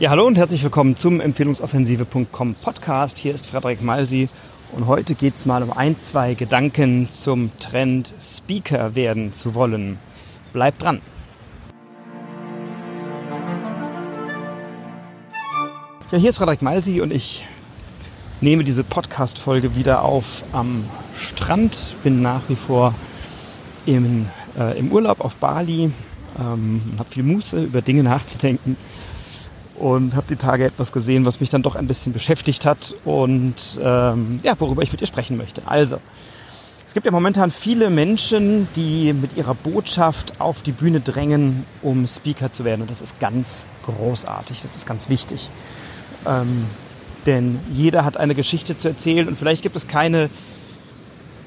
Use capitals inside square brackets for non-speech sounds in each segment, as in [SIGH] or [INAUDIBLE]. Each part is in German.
Ja, hallo und herzlich willkommen zum Empfehlungsoffensive.com Podcast. Hier ist Frederik Malsi und heute geht es mal um ein, zwei Gedanken zum Trend Speaker werden zu wollen. Bleibt dran! Ja, hier ist Frederik Malsi und ich nehme diese Podcast-Folge wieder auf am Strand. Bin nach wie vor im, äh, im Urlaub auf Bali, ähm, habe viel Muße, über Dinge nachzudenken und habe die Tage etwas gesehen, was mich dann doch ein bisschen beschäftigt hat und ähm, ja, worüber ich mit dir sprechen möchte. Also, es gibt ja momentan viele Menschen, die mit ihrer Botschaft auf die Bühne drängen, um Speaker zu werden. Und das ist ganz großartig, das ist ganz wichtig. Ähm, denn jeder hat eine Geschichte zu erzählen und vielleicht gibt es keine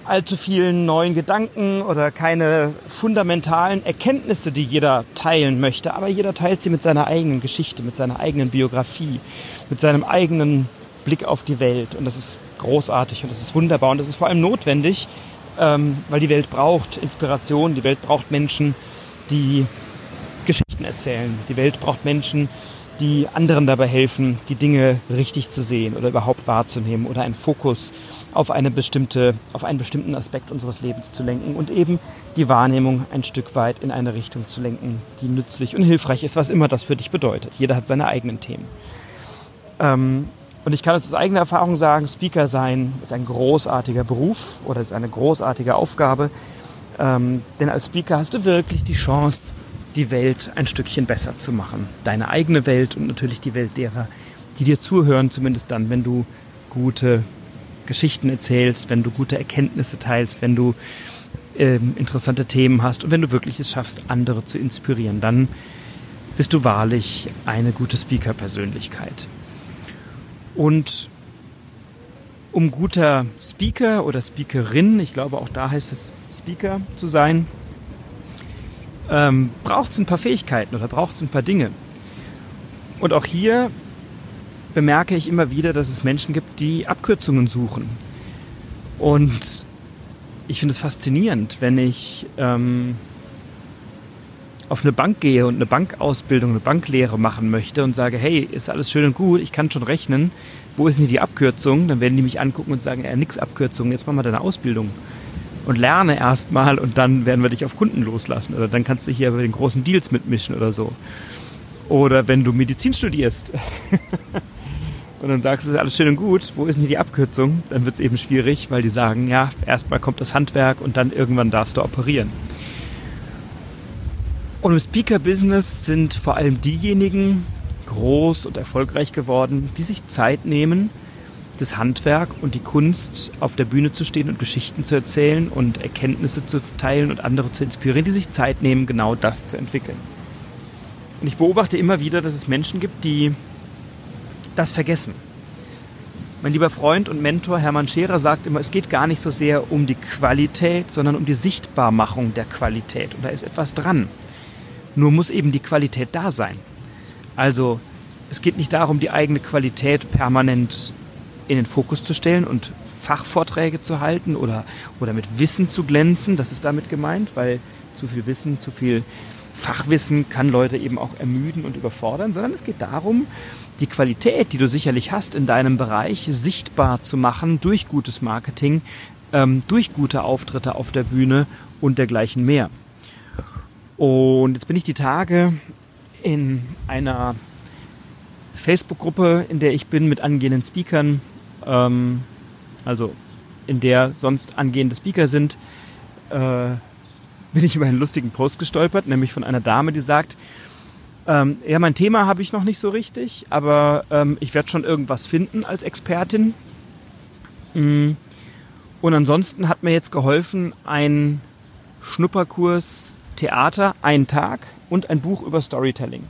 allzu vielen neuen Gedanken oder keine fundamentalen Erkenntnisse, die jeder teilen möchte. Aber jeder teilt sie mit seiner eigenen Geschichte, mit seiner eigenen Biografie, mit seinem eigenen Blick auf die Welt. Und das ist großartig und das ist wunderbar und das ist vor allem notwendig, ähm, weil die Welt braucht Inspiration, die Welt braucht Menschen, die Geschichten erzählen. Die Welt braucht Menschen, die anderen dabei helfen, die Dinge richtig zu sehen oder überhaupt wahrzunehmen oder einen Fokus auf eine bestimmte, auf einen bestimmten Aspekt unseres Lebens zu lenken und eben die Wahrnehmung ein Stück weit in eine Richtung zu lenken, die nützlich und hilfreich ist, was immer das für dich bedeutet. Jeder hat seine eigenen Themen. Ähm, und ich kann es aus eigener Erfahrung sagen, Speaker sein ist ein großartiger Beruf oder ist eine großartige Aufgabe. Ähm, denn als Speaker hast du wirklich die Chance, die Welt ein Stückchen besser zu machen. Deine eigene Welt und natürlich die Welt derer, die dir zuhören, zumindest dann, wenn du gute Geschichten erzählst, wenn du gute Erkenntnisse teilst, wenn du ähm, interessante Themen hast und wenn du wirklich es schaffst, andere zu inspirieren, dann bist du wahrlich eine gute Speaker-Persönlichkeit. Und um guter Speaker oder Speakerin, ich glaube auch da heißt es Speaker zu sein, ähm, braucht es ein paar Fähigkeiten oder braucht es ein paar Dinge. Und auch hier bemerke ich immer wieder, dass es Menschen gibt, die Abkürzungen suchen. Und ich finde es faszinierend, wenn ich ähm, auf eine Bank gehe und eine Bankausbildung, eine Banklehre machen möchte und sage, hey, ist alles schön und gut, ich kann schon rechnen, wo ist denn die Abkürzung? Dann werden die mich angucken und sagen, ja, nix Abkürzung, jetzt mach mal deine Ausbildung und lerne erstmal und dann werden wir dich auf Kunden loslassen. Oder dann kannst du hier bei den großen Deals mitmischen oder so. Oder wenn du Medizin studierst [LAUGHS] und dann sagst du, ist alles schön und gut, wo ist denn hier die Abkürzung? Dann wird es eben schwierig, weil die sagen, ja, erstmal kommt das Handwerk und dann irgendwann darfst du operieren. Und im Speaker-Business sind vor allem diejenigen groß und erfolgreich geworden, die sich Zeit nehmen, das Handwerk und die Kunst, auf der Bühne zu stehen und Geschichten zu erzählen und Erkenntnisse zu teilen und andere zu inspirieren, die sich Zeit nehmen, genau das zu entwickeln. Und ich beobachte immer wieder, dass es Menschen gibt, die das vergessen. Mein lieber Freund und Mentor Hermann Scherer sagt immer, es geht gar nicht so sehr um die Qualität, sondern um die Sichtbarmachung der Qualität. Und da ist etwas dran. Nur muss eben die Qualität da sein. Also es geht nicht darum, die eigene Qualität permanent in den Fokus zu stellen und Fachvorträge zu halten oder, oder mit Wissen zu glänzen. Das ist damit gemeint, weil zu viel Wissen, zu viel Fachwissen kann Leute eben auch ermüden und überfordern, sondern es geht darum, die Qualität, die du sicherlich hast in deinem Bereich, sichtbar zu machen durch gutes Marketing, ähm, durch gute Auftritte auf der Bühne und dergleichen mehr. Und jetzt bin ich die Tage in einer Facebook-Gruppe, in der ich bin mit angehenden Speakern ähm, also in der sonst angehende Speaker sind, äh, bin ich über einen lustigen Post gestolpert, nämlich von einer Dame, die sagt, ähm, ja, mein Thema habe ich noch nicht so richtig, aber ähm, ich werde schon irgendwas finden als Expertin. Mm. Und ansonsten hat mir jetzt geholfen ein Schnupperkurs Theater, ein Tag und ein Buch über Storytelling.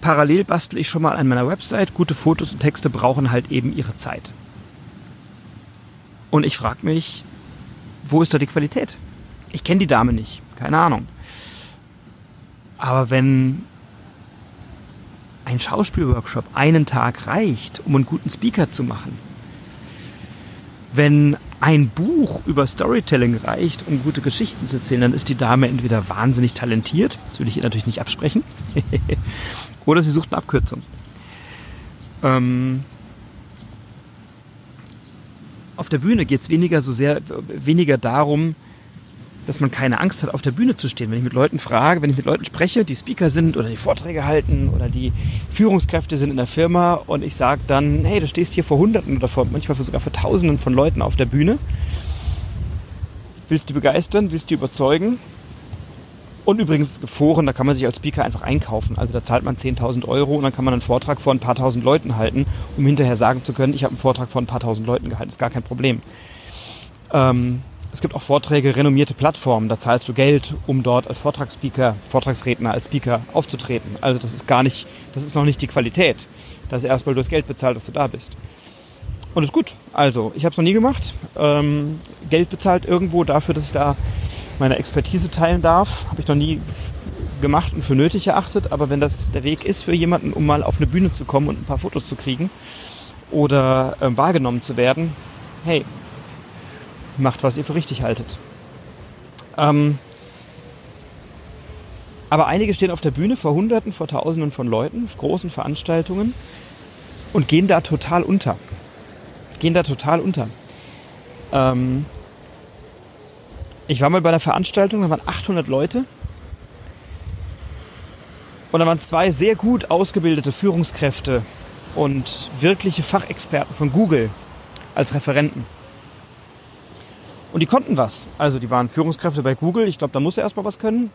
Parallel bastel ich schon mal an meiner Website. Gute Fotos und Texte brauchen halt eben ihre Zeit. Und ich frage mich, wo ist da die Qualität? Ich kenne die Dame nicht, keine Ahnung. Aber wenn ein Schauspielworkshop einen Tag reicht, um einen guten Speaker zu machen, wenn ein Buch über Storytelling reicht, um gute Geschichten zu erzählen, dann ist die Dame entweder wahnsinnig talentiert, das will ich ihr natürlich nicht absprechen, [LAUGHS] Oder sie sucht eine Abkürzung. Ähm, auf der Bühne geht es weniger so sehr, weniger darum, dass man keine Angst hat, auf der Bühne zu stehen. Wenn ich mit Leuten frage, wenn ich mit Leuten spreche, die Speaker sind oder die Vorträge halten oder die Führungskräfte sind in der Firma und ich sage dann, hey, du stehst hier vor Hunderten oder vor, manchmal sogar vor Tausenden von Leuten auf der Bühne. Willst du begeistern, willst du überzeugen? Und übrigens, Foren, da kann man sich als Speaker einfach einkaufen. Also da zahlt man 10.000 Euro und dann kann man einen Vortrag vor ein paar tausend Leuten halten, um hinterher sagen zu können, ich habe einen Vortrag vor ein paar tausend Leuten gehalten. Ist gar kein Problem. Ähm, es gibt auch Vorträge, renommierte Plattformen, da zahlst du Geld, um dort als Vortragsspeaker, Vortragsredner, als Speaker aufzutreten. Also das ist gar nicht, das ist noch nicht die Qualität. Das ist erstmal durchs Geld bezahlt, dass du da bist. Und ist gut. Also, ich habe es noch nie gemacht. Ähm, Geld bezahlt irgendwo dafür, dass ich da meine Expertise teilen darf. Habe ich noch nie gemacht und für nötig erachtet. Aber wenn das der Weg ist für jemanden, um mal auf eine Bühne zu kommen und ein paar Fotos zu kriegen oder ähm, wahrgenommen zu werden, hey, macht, was ihr für richtig haltet. Ähm, aber einige stehen auf der Bühne vor Hunderten, vor Tausenden von Leuten, auf großen Veranstaltungen und gehen da total unter. Gehen da total unter. Ähm, ich war mal bei einer Veranstaltung, da waren 800 Leute. Und da waren zwei sehr gut ausgebildete Führungskräfte und wirkliche Fachexperten von Google als Referenten. Und die konnten was. Also die waren Führungskräfte bei Google. Ich glaube, da muss er erstmal was können.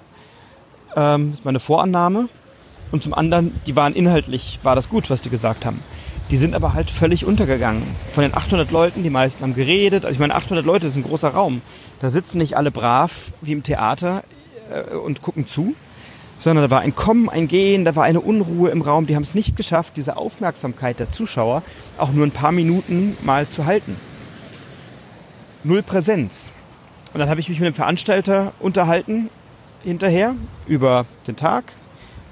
Ähm, ist meine Vorannahme. Und zum anderen, die waren inhaltlich, war das gut, was die gesagt haben. Die sind aber halt völlig untergegangen. Von den 800 Leuten, die meisten haben geredet. Also ich meine, 800 Leute ist ein großer Raum. Da sitzen nicht alle brav wie im Theater äh, und gucken zu, sondern da war ein Kommen, ein Gehen, da war eine Unruhe im Raum. Die haben es nicht geschafft, diese Aufmerksamkeit der Zuschauer auch nur ein paar Minuten mal zu halten null Präsenz. Und dann habe ich mich mit dem Veranstalter unterhalten hinterher über den Tag,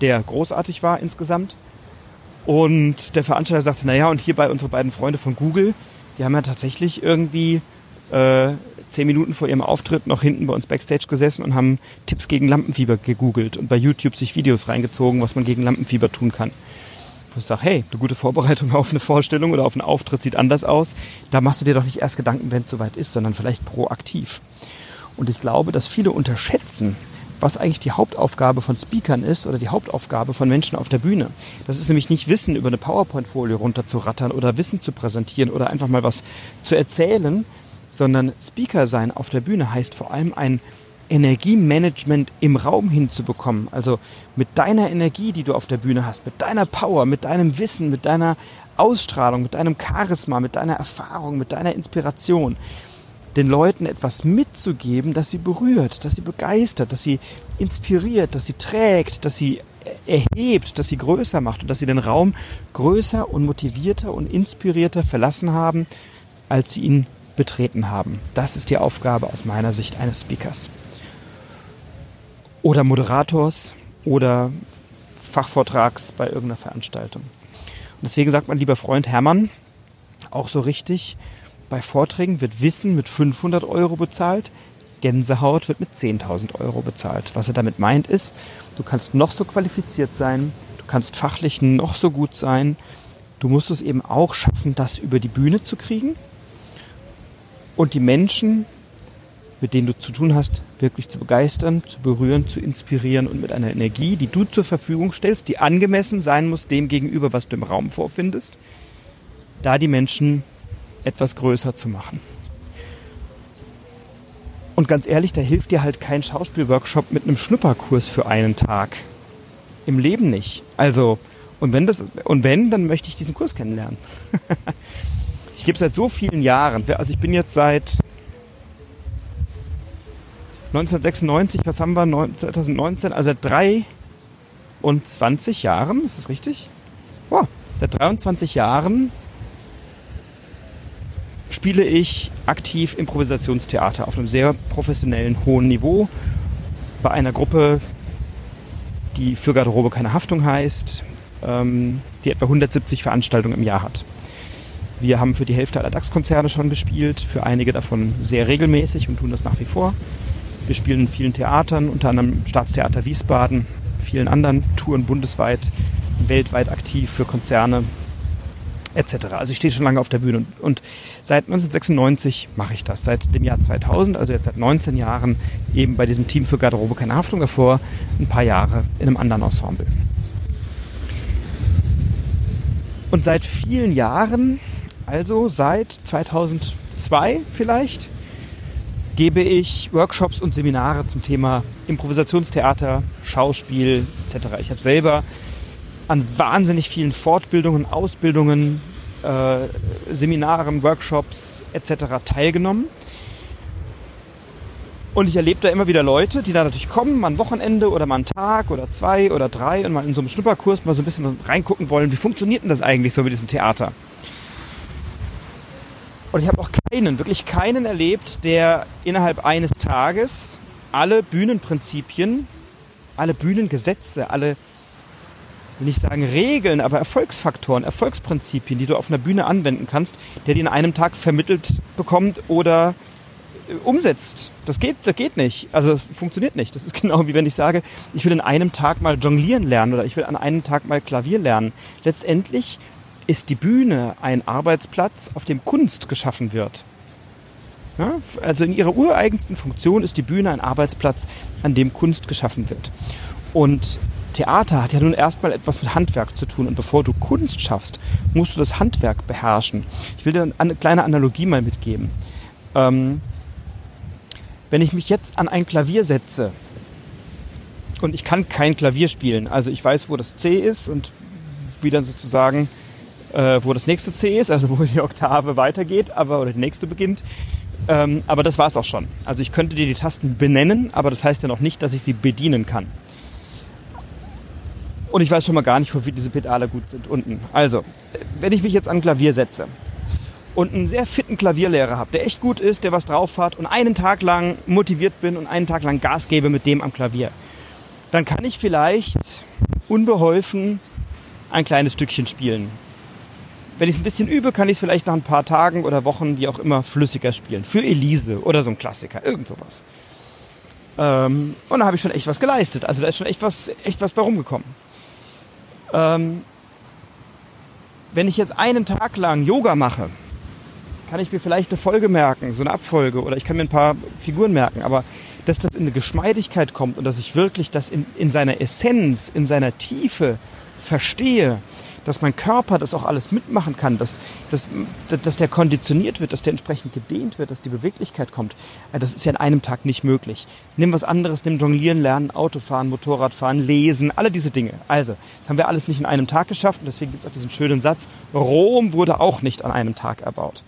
der großartig war insgesamt. Und der Veranstalter sagte, naja, und hierbei unsere beiden Freunde von Google, die haben ja tatsächlich irgendwie äh, zehn Minuten vor ihrem Auftritt noch hinten bei uns Backstage gesessen und haben Tipps gegen Lampenfieber gegoogelt und bei YouTube sich Videos reingezogen, was man gegen Lampenfieber tun kann wo ich sage, hey, eine gute Vorbereitung [LAUGHS] auf eine Vorstellung oder auf einen Auftritt sieht anders aus. Da machst du dir doch nicht erst Gedanken, wenn es soweit ist, sondern vielleicht proaktiv. Und ich glaube, dass viele unterschätzen, was eigentlich die Hauptaufgabe von Speakern ist oder die Hauptaufgabe von Menschen auf der Bühne. Das ist nämlich nicht Wissen über eine PowerPoint-Folie runterzurattern oder Wissen zu präsentieren oder einfach mal was zu erzählen, sondern Speaker sein auf der Bühne heißt vor allem ein Energiemanagement im Raum hinzubekommen. Also mit deiner Energie, die du auf der Bühne hast, mit deiner Power, mit deinem Wissen, mit deiner Ausstrahlung, mit deinem Charisma, mit deiner Erfahrung, mit deiner Inspiration, den Leuten etwas mitzugeben, das sie berührt, das sie begeistert, das sie inspiriert, das sie trägt, das sie erhebt, das sie größer macht und dass sie den Raum größer und motivierter und inspirierter verlassen haben, als sie ihn betreten haben. Das ist die Aufgabe aus meiner Sicht eines Speakers oder Moderators oder Fachvortrags bei irgendeiner Veranstaltung. Und deswegen sagt mein lieber Freund Hermann auch so richtig, bei Vorträgen wird Wissen mit 500 Euro bezahlt, Gänsehaut wird mit 10.000 Euro bezahlt. Was er damit meint ist, du kannst noch so qualifiziert sein, du kannst fachlich noch so gut sein, du musst es eben auch schaffen, das über die Bühne zu kriegen und die Menschen mit denen du zu tun hast, wirklich zu begeistern, zu berühren, zu inspirieren und mit einer Energie, die du zur Verfügung stellst, die angemessen sein muss dem gegenüber, was du im Raum vorfindest, da die Menschen etwas größer zu machen. Und ganz ehrlich, da hilft dir halt kein Schauspielworkshop mit einem Schnupperkurs für einen Tag. Im Leben nicht. Also, und wenn das, und wenn, dann möchte ich diesen Kurs kennenlernen. [LAUGHS] ich gebe seit so vielen Jahren, also ich bin jetzt seit 1996, was haben wir? 2019, also seit 23 Jahren, ist das richtig? Wow, seit 23 Jahren spiele ich aktiv Improvisationstheater auf einem sehr professionellen, hohen Niveau bei einer Gruppe, die für Garderobe keine Haftung heißt, ähm, die etwa 170 Veranstaltungen im Jahr hat. Wir haben für die Hälfte aller DAX-Konzerne schon gespielt, für einige davon sehr regelmäßig und tun das nach wie vor. Wir spielen in vielen Theatern, unter anderem Staatstheater Wiesbaden, vielen anderen Touren bundesweit, weltweit aktiv für Konzerne etc. Also ich stehe schon lange auf der Bühne und, und seit 1996 mache ich das. Seit dem Jahr 2000, also jetzt seit 19 Jahren, eben bei diesem Team für Garderobe keine Haftung davor, ein paar Jahre in einem anderen Ensemble. Und seit vielen Jahren, also seit 2002 vielleicht, gebe ich Workshops und Seminare zum Thema Improvisationstheater, Schauspiel etc. Ich habe selber an wahnsinnig vielen Fortbildungen, Ausbildungen, äh, Seminaren, Workshops etc. teilgenommen. Und ich erlebe da immer wieder Leute, die da natürlich kommen, mal ein Wochenende oder mal einen Tag oder zwei oder drei und mal in so einem Schnupperkurs mal so ein bisschen reingucken wollen, wie funktioniert denn das eigentlich so mit diesem Theater? Und ich habe auch keinen, wirklich keinen erlebt, der innerhalb eines Tages alle Bühnenprinzipien, alle Bühnengesetze, alle will nicht sagen Regeln, aber Erfolgsfaktoren, Erfolgsprinzipien, die du auf einer Bühne anwenden kannst, der die in einem Tag vermittelt bekommt oder äh, umsetzt. Das geht, das geht nicht. Also das funktioniert nicht. Das ist [LAUGHS] genau wie wenn ich sage, ich will in einem Tag mal jonglieren lernen oder ich will an einem Tag mal Klavier lernen. Letztendlich ist die Bühne ein Arbeitsplatz, auf dem Kunst geschaffen wird. Ja, also in ihrer ureigensten Funktion ist die Bühne ein Arbeitsplatz, an dem Kunst geschaffen wird. Und Theater hat ja nun erstmal etwas mit Handwerk zu tun. Und bevor du Kunst schaffst, musst du das Handwerk beherrschen. Ich will dir eine kleine Analogie mal mitgeben. Ähm, wenn ich mich jetzt an ein Klavier setze und ich kann kein Klavier spielen, also ich weiß, wo das C ist und wie dann sozusagen, äh, wo das nächste C ist, also wo die Oktave weitergeht, aber oder die nächste beginnt. Ähm, aber das war es auch schon. Also ich könnte dir die Tasten benennen, aber das heißt ja noch nicht, dass ich sie bedienen kann. Und ich weiß schon mal gar nicht, wofür diese Pedale gut sind unten. Also, wenn ich mich jetzt an Klavier setze und einen sehr fitten Klavierlehrer habe, der echt gut ist, der was drauf hat und einen Tag lang motiviert bin und einen Tag lang Gas gebe mit dem am Klavier, dann kann ich vielleicht unbeholfen ein kleines Stückchen spielen. Wenn ich es ein bisschen übe, kann ich es vielleicht nach ein paar Tagen oder Wochen, wie auch immer, flüssiger spielen. Für Elise oder so ein Klassiker, irgend sowas. Ähm, und da habe ich schon echt was geleistet. Also da ist schon echt was, echt was bei rumgekommen. Ähm, wenn ich jetzt einen Tag lang Yoga mache, kann ich mir vielleicht eine Folge merken, so eine Abfolge, oder ich kann mir ein paar Figuren merken, aber dass das in eine Geschmeidigkeit kommt und dass ich wirklich das in, in seiner Essenz, in seiner Tiefe verstehe, dass mein Körper das auch alles mitmachen kann, dass, dass, dass der konditioniert wird, dass der entsprechend gedehnt wird, dass die Beweglichkeit kommt. Äh, das ist ja in einem Tag nicht möglich. Nimm was anderes, nimm Jonglieren, Lernen, Autofahren, Motorradfahren, Lesen, alle diese Dinge. Also, das haben wir alles nicht in einem Tag geschafft und deswegen gibt es auch diesen schönen Satz, Rom wurde auch nicht an einem Tag erbaut.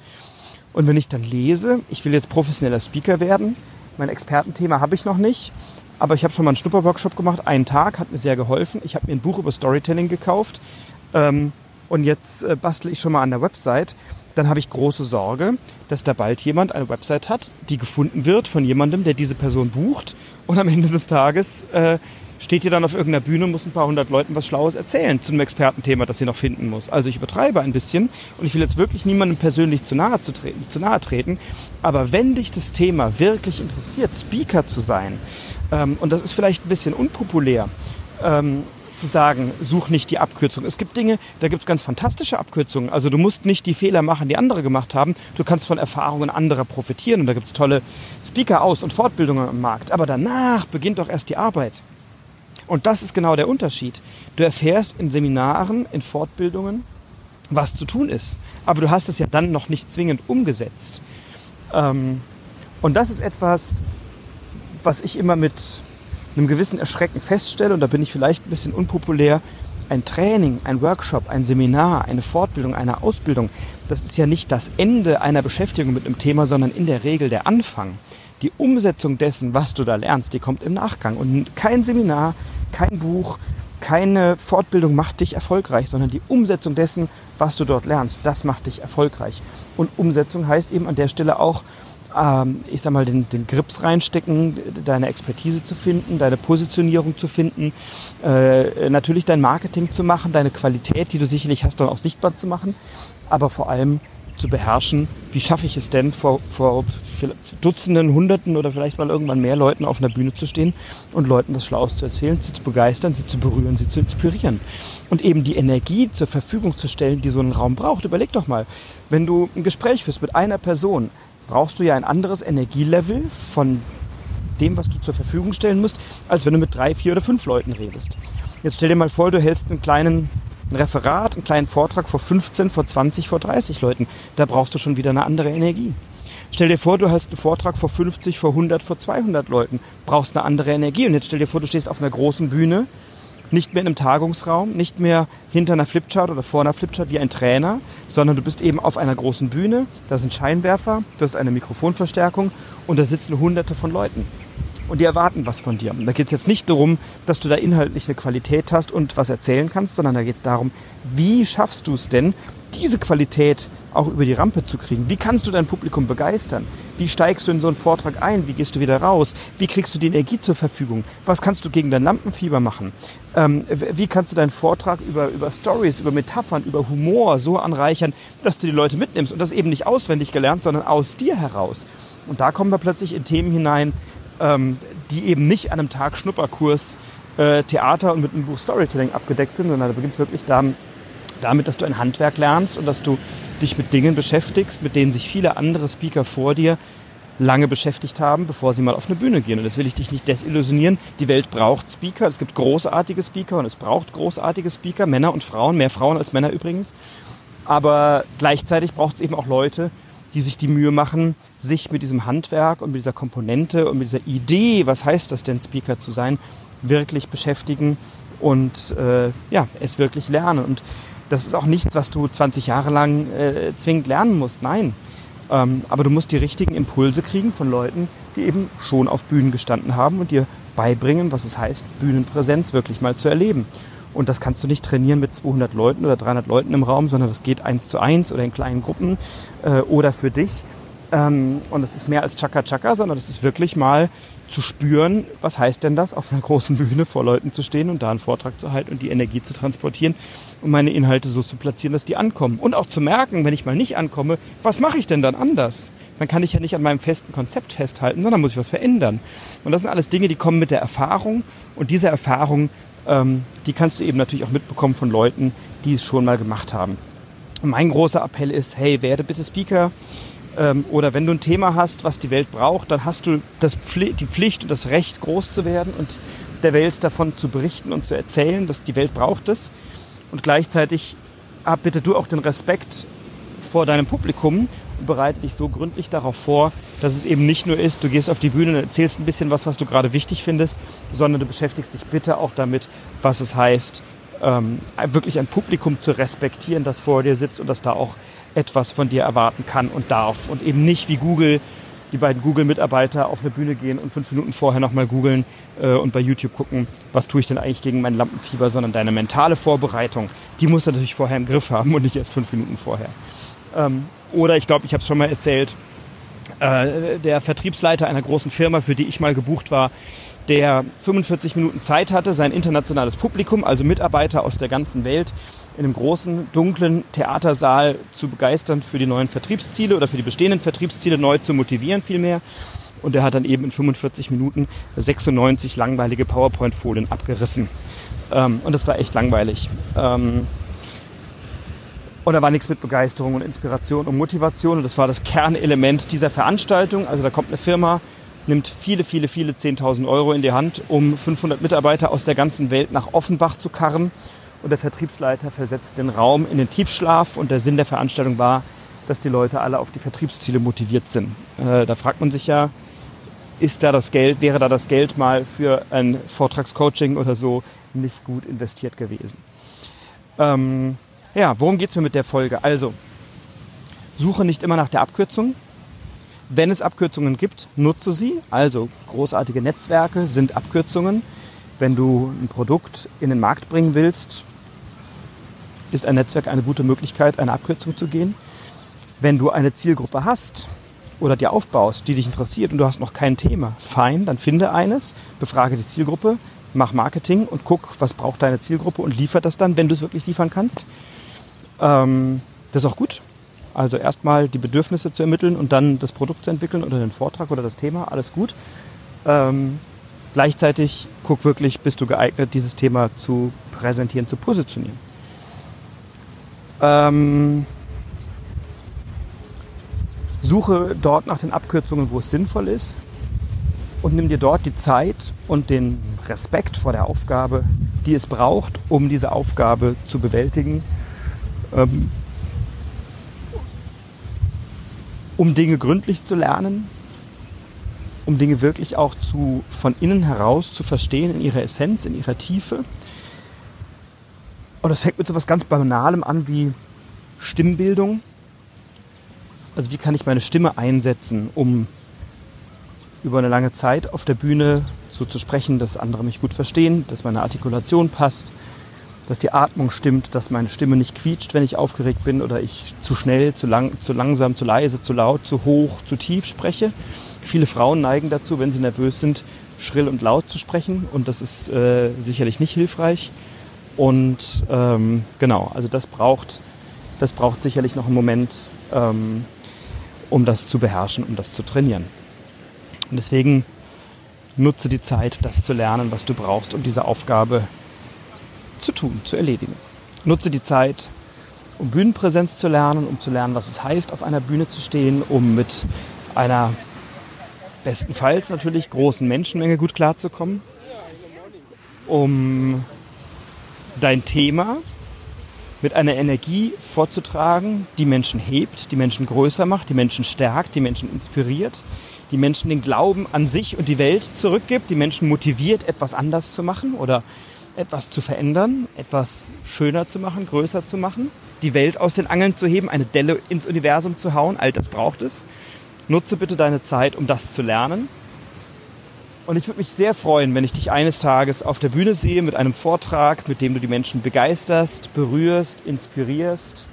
Und wenn ich dann lese, ich will jetzt professioneller Speaker werden, mein Expertenthema habe ich noch nicht, aber ich habe schon mal einen Schnupperworkshop gemacht, einen Tag, hat mir sehr geholfen. Ich habe mir ein Buch über Storytelling gekauft ähm, und jetzt äh, bastle ich schon mal an der Website, dann habe ich große Sorge, dass da bald jemand eine Website hat, die gefunden wird von jemandem, der diese Person bucht und am Ende des Tages äh, steht ihr dann auf irgendeiner Bühne und muss ein paar hundert Leuten was Schlaues erzählen zu einem Expertenthema, das sie noch finden muss. Also ich übertreibe ein bisschen und ich will jetzt wirklich niemandem persönlich zu nahe, zu treten, zu nahe treten. Aber wenn dich das Thema wirklich interessiert, Speaker zu sein, ähm, und das ist vielleicht ein bisschen unpopulär, ähm, zu sagen, such nicht die Abkürzung. Es gibt Dinge, da gibt es ganz fantastische Abkürzungen. Also du musst nicht die Fehler machen, die andere gemacht haben. Du kannst von Erfahrungen anderer profitieren und da gibt es tolle Speaker-Aus- und Fortbildungen am Markt. Aber danach beginnt doch erst die Arbeit. Und das ist genau der Unterschied. Du erfährst in Seminaren, in Fortbildungen, was zu tun ist. Aber du hast es ja dann noch nicht zwingend umgesetzt. Ähm, und das ist etwas, was ich immer mit einem gewissen Erschrecken feststelle, und da bin ich vielleicht ein bisschen unpopulär, ein Training, ein Workshop, ein Seminar, eine Fortbildung, eine Ausbildung, das ist ja nicht das Ende einer Beschäftigung mit einem Thema, sondern in der Regel der Anfang. Die Umsetzung dessen, was du da lernst, die kommt im Nachgang. Und kein Seminar, kein Buch, keine Fortbildung macht dich erfolgreich, sondern die Umsetzung dessen, was du dort lernst, das macht dich erfolgreich. Und Umsetzung heißt eben an der Stelle auch, ähm, ich sag mal, den, den Grips reinstecken, deine Expertise zu finden, deine Positionierung zu finden, äh, natürlich dein Marketing zu machen, deine Qualität, die du sicherlich hast, dann auch sichtbar zu machen, aber vor allem zu beherrschen. Wie schaffe ich es denn, vor, vor Dutzenden, Hunderten oder vielleicht mal irgendwann mehr Leuten auf einer Bühne zu stehen und Leuten was Schlaues zu erzählen, sie zu begeistern, sie zu berühren, sie zu inspirieren. Und eben die Energie zur Verfügung zu stellen, die so ein Raum braucht. Überleg doch mal, wenn du ein Gespräch führst mit einer Person, brauchst du ja ein anderes Energielevel von dem, was du zur Verfügung stellen musst, als wenn du mit drei, vier oder fünf Leuten redest. Jetzt stell dir mal vor, du hältst einen kleinen ein Referat, einen kleinen Vortrag vor 15, vor 20, vor 30 Leuten. Da brauchst du schon wieder eine andere Energie. Stell dir vor, du hältst einen Vortrag vor 50, vor 100, vor 200 Leuten. Brauchst eine andere Energie. Und jetzt stell dir vor, du stehst auf einer großen Bühne, nicht mehr in einem Tagungsraum, nicht mehr hinter einer Flipchart oder vor einer Flipchart wie ein Trainer, sondern du bist eben auf einer großen Bühne. Da sind Scheinwerfer, du hast eine Mikrofonverstärkung und da sitzen hunderte von Leuten und die erwarten was von dir. Und da geht es jetzt nicht darum, dass du da inhaltlich eine Qualität hast und was erzählen kannst, sondern da geht es darum, wie schaffst du es denn, diese Qualität auch über die Rampe zu kriegen? Wie kannst du dein Publikum begeistern? Wie steigst du in so einen Vortrag ein? Wie gehst du wieder raus? Wie kriegst du die Energie zur Verfügung? Was kannst du gegen dein Lampenfieber machen? Ähm, wie kannst du deinen Vortrag über, über Stories, über Metaphern, über Humor so anreichern, dass du die Leute mitnimmst und das eben nicht auswendig gelernt, sondern aus dir heraus? Und da kommen wir plötzlich in Themen hinein, ähm, die eben nicht an einem Tag Schnupperkurs äh, Theater und mit einem Buch Storytelling abgedeckt sind, sondern da beginnt es wirklich damit, damit, dass du ein Handwerk lernst und dass du dich mit Dingen beschäftigst, mit denen sich viele andere Speaker vor dir lange beschäftigt haben, bevor sie mal auf eine Bühne gehen. Und das will ich dich nicht desillusionieren. Die Welt braucht Speaker. Es gibt großartige Speaker und es braucht großartige Speaker, Männer und Frauen, mehr Frauen als Männer übrigens. Aber gleichzeitig braucht es eben auch Leute, die sich die Mühe machen, sich mit diesem Handwerk und mit dieser Komponente und mit dieser Idee, was heißt das denn, Speaker zu sein, wirklich beschäftigen und äh, ja, es wirklich lernen. Und das ist auch nichts, was du 20 Jahre lang äh, zwingend lernen musst. Nein. Ähm, aber du musst die richtigen Impulse kriegen von Leuten, die eben schon auf Bühnen gestanden haben und dir beibringen, was es heißt, Bühnenpräsenz wirklich mal zu erleben. Und das kannst du nicht trainieren mit 200 Leuten oder 300 Leuten im Raum, sondern das geht eins zu eins oder in kleinen Gruppen äh, oder für dich. Ähm, und es ist mehr als Chaka Chaka, sondern es ist wirklich mal zu spüren, was heißt denn das, auf einer großen Bühne vor Leuten zu stehen und da einen Vortrag zu halten und die Energie zu transportieren und meine Inhalte so zu platzieren, dass die ankommen. Und auch zu merken, wenn ich mal nicht ankomme, was mache ich denn dann anders? Dann kann ich ja nicht an meinem festen Konzept festhalten, sondern muss ich was verändern. Und das sind alles Dinge, die kommen mit der Erfahrung. Und diese Erfahrung ähm, die kannst du eben natürlich auch mitbekommen von Leuten, die es schon mal gemacht haben. mein großer Appell ist, hey, werde bitte Speaker. Ähm, oder wenn du ein Thema hast, was die Welt braucht, dann hast du das Pfli die Pflicht und das Recht, groß zu werden und der Welt davon zu berichten und zu erzählen, dass die Welt braucht es. Und gleichzeitig hab bitte du auch den Respekt vor deinem Publikum und bereite dich so gründlich darauf vor, dass es eben nicht nur ist, du gehst auf die Bühne und erzählst ein bisschen was, was du gerade wichtig findest, sondern du beschäftigst dich bitte auch damit, was es heißt, ähm, wirklich ein Publikum zu respektieren, das vor dir sitzt und das da auch etwas von dir erwarten kann und darf. Und eben nicht wie Google, die beiden Google-Mitarbeiter auf eine Bühne gehen und fünf Minuten vorher nochmal googeln äh, und bei YouTube gucken, was tue ich denn eigentlich gegen mein Lampenfieber, sondern deine mentale Vorbereitung, die muss du natürlich vorher im Griff haben und nicht erst fünf Minuten vorher. Ähm, oder ich glaube, ich habe es schon mal erzählt, äh, der Vertriebsleiter einer großen Firma, für die ich mal gebucht war, der 45 Minuten Zeit hatte, sein internationales Publikum, also Mitarbeiter aus der ganzen Welt, in einem großen, dunklen Theatersaal zu begeistern für die neuen Vertriebsziele oder für die bestehenden Vertriebsziele neu zu motivieren vielmehr. Und er hat dann eben in 45 Minuten 96 langweilige PowerPoint-Folien abgerissen. Ähm, und das war echt langweilig. Ähm, und da war nichts mit Begeisterung und Inspiration und Motivation. Und das war das Kernelement dieser Veranstaltung. Also da kommt eine Firma, nimmt viele, viele, viele 10.000 Euro in die Hand, um 500 Mitarbeiter aus der ganzen Welt nach Offenbach zu karren. Und der Vertriebsleiter versetzt den Raum in den Tiefschlaf. Und der Sinn der Veranstaltung war, dass die Leute alle auf die Vertriebsziele motiviert sind. Äh, da fragt man sich ja, ist da das Geld, wäre da das Geld mal für ein Vortragscoaching oder so nicht gut investiert gewesen? Ähm, ja, worum geht es mir mit der Folge? Also, suche nicht immer nach der Abkürzung. Wenn es Abkürzungen gibt, nutze sie. Also, großartige Netzwerke sind Abkürzungen. Wenn du ein Produkt in den Markt bringen willst, ist ein Netzwerk eine gute Möglichkeit, eine Abkürzung zu gehen. Wenn du eine Zielgruppe hast oder dir aufbaust, die dich interessiert und du hast noch kein Thema, fein, dann finde eines, befrage die Zielgruppe, mach Marketing und guck, was braucht deine Zielgruppe und liefer das dann, wenn du es wirklich liefern kannst. Ähm, das ist auch gut. Also erstmal die Bedürfnisse zu ermitteln und dann das Produkt zu entwickeln oder den Vortrag oder das Thema, alles gut. Ähm, gleichzeitig guck wirklich, bist du geeignet, dieses Thema zu präsentieren, zu positionieren. Ähm, suche dort nach den Abkürzungen, wo es sinnvoll ist und nimm dir dort die Zeit und den Respekt vor der Aufgabe, die es braucht, um diese Aufgabe zu bewältigen, ähm, um Dinge gründlich zu lernen, um Dinge wirklich auch zu, von innen heraus zu verstehen in ihrer Essenz, in ihrer Tiefe. Und das fängt mit so etwas ganz Banalem an wie Stimmbildung. Also wie kann ich meine Stimme einsetzen, um über eine lange Zeit auf der Bühne so zu sprechen, dass andere mich gut verstehen, dass meine Artikulation passt, dass die Atmung stimmt, dass meine Stimme nicht quietscht, wenn ich aufgeregt bin oder ich zu schnell, zu, lang, zu langsam, zu leise, zu laut, zu hoch, zu tief spreche. Viele Frauen neigen dazu, wenn sie nervös sind, schrill und laut zu sprechen und das ist äh, sicherlich nicht hilfreich. Und ähm, genau, also das braucht, das braucht sicherlich noch einen Moment, ähm, um das zu beherrschen, um das zu trainieren. Und deswegen nutze die Zeit, das zu lernen, was du brauchst, um diese Aufgabe zu tun, zu erledigen. Nutze die Zeit, um Bühnenpräsenz zu lernen, um zu lernen, was es heißt, auf einer Bühne zu stehen, um mit einer bestenfalls natürlich großen Menschenmenge gut klarzukommen, um dein Thema mit einer Energie vorzutragen, die Menschen hebt, die Menschen größer macht, die Menschen stärkt, die Menschen inspiriert, die Menschen den Glauben an sich und die Welt zurückgibt, die Menschen motiviert, etwas anders zu machen oder etwas zu verändern, etwas schöner zu machen, größer zu machen, die Welt aus den Angeln zu heben, eine Delle ins Universum zu hauen, all das braucht es. Nutze bitte deine Zeit, um das zu lernen. Und ich würde mich sehr freuen, wenn ich dich eines Tages auf der Bühne sehe mit einem Vortrag, mit dem du die Menschen begeisterst, berührst, inspirierst,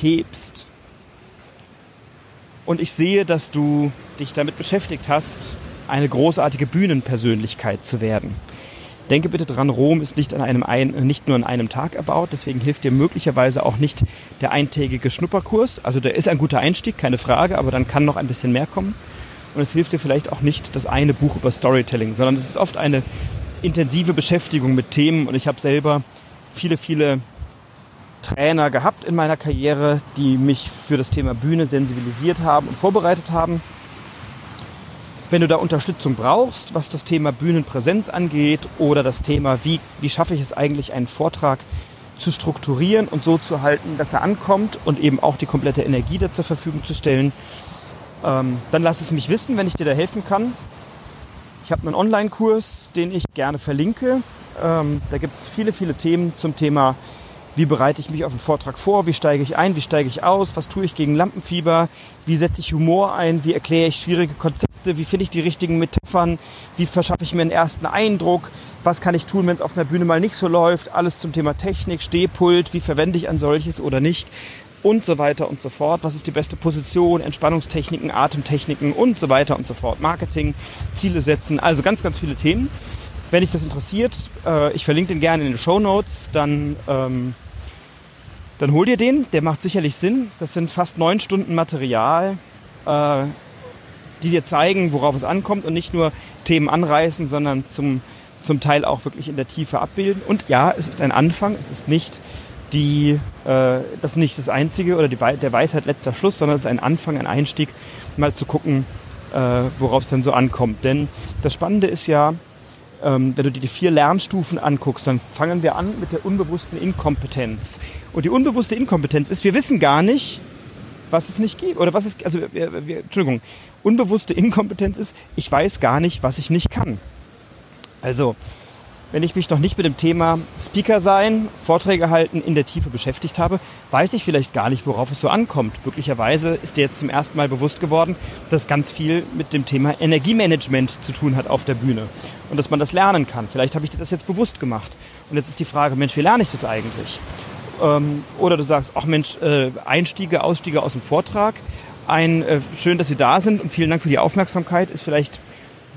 hebst, und ich sehe, dass du dich damit beschäftigt hast, eine großartige Bühnenpersönlichkeit zu werden. Denke bitte dran, Rom ist nicht, an einem ein, nicht nur an einem Tag erbaut, deswegen hilft dir möglicherweise auch nicht der eintägige Schnupperkurs. Also der ist ein guter Einstieg, keine Frage, aber dann kann noch ein bisschen mehr kommen. Und es hilft dir vielleicht auch nicht das eine Buch über Storytelling, sondern es ist oft eine intensive Beschäftigung mit Themen. Und ich habe selber viele, viele Trainer gehabt in meiner Karriere, die mich für das Thema Bühne sensibilisiert haben und vorbereitet haben. Wenn du da Unterstützung brauchst, was das Thema Bühnenpräsenz angeht oder das Thema, wie, wie schaffe ich es eigentlich, einen Vortrag zu strukturieren und so zu halten, dass er ankommt und eben auch die komplette Energie da zur Verfügung zu stellen, ähm, dann lass es mich wissen, wenn ich dir da helfen kann. Ich habe einen Online-Kurs, den ich gerne verlinke. Ähm, da gibt es viele, viele Themen zum Thema wie bereite ich mich auf einen Vortrag vor? Wie steige ich ein? Wie steige ich aus? Was tue ich gegen Lampenfieber? Wie setze ich Humor ein? Wie erkläre ich schwierige Konzepte? Wie finde ich die richtigen Metaphern? Wie verschaffe ich mir einen ersten Eindruck? Was kann ich tun, wenn es auf einer Bühne mal nicht so läuft? Alles zum Thema Technik, Stehpult. Wie verwende ich ein solches oder nicht? Und so weiter und so fort. Was ist die beste Position? Entspannungstechniken, Atemtechniken und so weiter und so fort. Marketing, Ziele setzen. Also ganz, ganz viele Themen. Wenn dich das interessiert, äh, ich verlinke den gerne in den Show Notes, dann ähm, dann hol dir den, der macht sicherlich Sinn. Das sind fast neun Stunden Material, äh, die dir zeigen, worauf es ankommt und nicht nur Themen anreißen, sondern zum, zum Teil auch wirklich in der Tiefe abbilden. Und ja, es ist ein Anfang, es ist nicht die, äh, das ist nicht das Einzige oder die, der Weisheit letzter Schluss, sondern es ist ein Anfang, ein Einstieg, mal zu gucken, äh, worauf es dann so ankommt. Denn das Spannende ist ja, ähm, wenn du dir die vier Lernstufen anguckst, dann fangen wir an mit der unbewussten Inkompetenz. Und die unbewusste Inkompetenz ist, wir wissen gar nicht, was es nicht gibt. Oder was es, also, wir, wir, Entschuldigung, unbewusste Inkompetenz ist, ich weiß gar nicht, was ich nicht kann. Also, wenn ich mich noch nicht mit dem Thema Speaker sein, Vorträge halten in der Tiefe beschäftigt habe, weiß ich vielleicht gar nicht, worauf es so ankommt. Möglicherweise ist dir jetzt zum ersten Mal bewusst geworden, dass ganz viel mit dem Thema Energiemanagement zu tun hat auf der Bühne und dass man das lernen kann. Vielleicht habe ich dir das jetzt bewusst gemacht. Und jetzt ist die Frage, Mensch, wie lerne ich das eigentlich? Ähm, oder du sagst, ach Mensch, äh, Einstiege, Ausstiege aus dem Vortrag. Ein, äh, schön, dass Sie da sind und vielen Dank für die Aufmerksamkeit ist vielleicht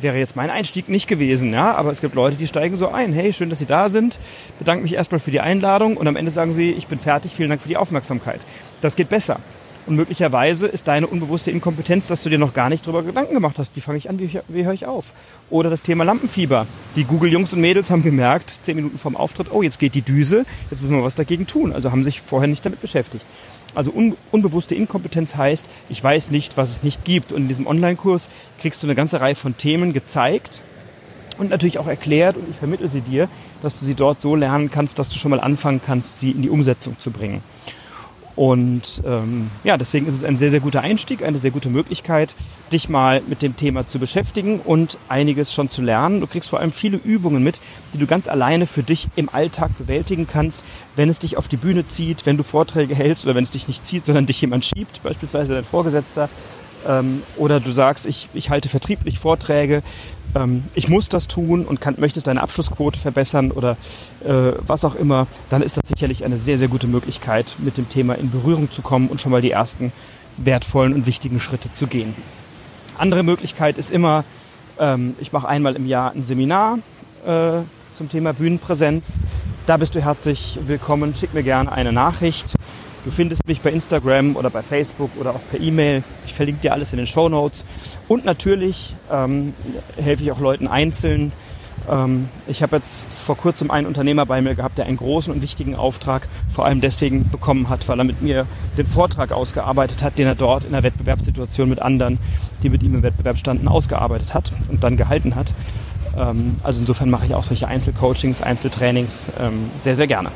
wäre jetzt mein Einstieg nicht gewesen, ja, aber es gibt Leute, die steigen so ein. Hey, schön, dass Sie da sind. Bedanke mich erstmal für die Einladung und am Ende sagen sie, ich bin fertig, vielen Dank für die Aufmerksamkeit. Das geht besser. Und möglicherweise ist deine unbewusste Inkompetenz, dass du dir noch gar nicht darüber Gedanken gemacht hast. Wie fange ich an, wie, wie höre ich auf? Oder das Thema Lampenfieber. Die Google-Jungs und Mädels haben gemerkt, zehn Minuten vorm Auftritt, oh, jetzt geht die Düse, jetzt müssen wir was dagegen tun. Also haben sich vorher nicht damit beschäftigt. Also un unbewusste Inkompetenz heißt, ich weiß nicht, was es nicht gibt. Und in diesem Online-Kurs kriegst du eine ganze Reihe von Themen gezeigt und natürlich auch erklärt und ich vermittle sie dir, dass du sie dort so lernen kannst, dass du schon mal anfangen kannst, sie in die Umsetzung zu bringen. Und ähm, ja, deswegen ist es ein sehr, sehr guter Einstieg, eine sehr gute Möglichkeit, dich mal mit dem Thema zu beschäftigen und einiges schon zu lernen. Du kriegst vor allem viele Übungen mit, die du ganz alleine für dich im Alltag bewältigen kannst, wenn es dich auf die Bühne zieht, wenn du Vorträge hältst oder wenn es dich nicht zieht, sondern dich jemand schiebt, beispielsweise dein Vorgesetzter. Ähm, oder du sagst, ich, ich halte vertrieblich Vorträge, ähm, ich muss das tun und kann, möchtest deine Abschlussquote verbessern oder äh, was auch immer, dann ist das sicherlich eine sehr, sehr gute Möglichkeit, mit dem Thema in Berührung zu kommen und schon mal die ersten wertvollen und wichtigen Schritte zu gehen. Andere Möglichkeit ist immer, ähm, ich mache einmal im Jahr ein Seminar äh, zum Thema Bühnenpräsenz. Da bist du herzlich willkommen. Schick mir gerne eine Nachricht. Du findest mich bei Instagram oder bei Facebook oder auch per E-Mail. Ich verlinke dir alles in den Show Notes. Und natürlich ähm, helfe ich auch Leuten einzeln. Ähm, ich habe jetzt vor kurzem einen Unternehmer bei mir gehabt, der einen großen und wichtigen Auftrag vor allem deswegen bekommen hat, weil er mit mir den Vortrag ausgearbeitet hat, den er dort in einer Wettbewerbssituation mit anderen, die mit ihm im Wettbewerb standen, ausgearbeitet hat und dann gehalten hat. Ähm, also insofern mache ich auch solche Einzelcoachings, Einzeltrainings ähm, sehr, sehr gerne.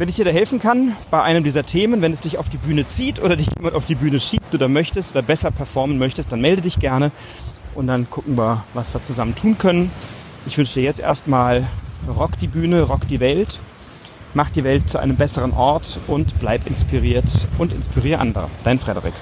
Wenn ich dir da helfen kann bei einem dieser Themen, wenn es dich auf die Bühne zieht oder dich jemand auf die Bühne schiebt oder möchtest oder besser performen möchtest, dann melde dich gerne und dann gucken wir, was wir zusammen tun können. Ich wünsche dir jetzt erstmal Rock die Bühne, Rock die Welt, mach die Welt zu einem besseren Ort und bleib inspiriert und inspiriere andere. Dein Frederik.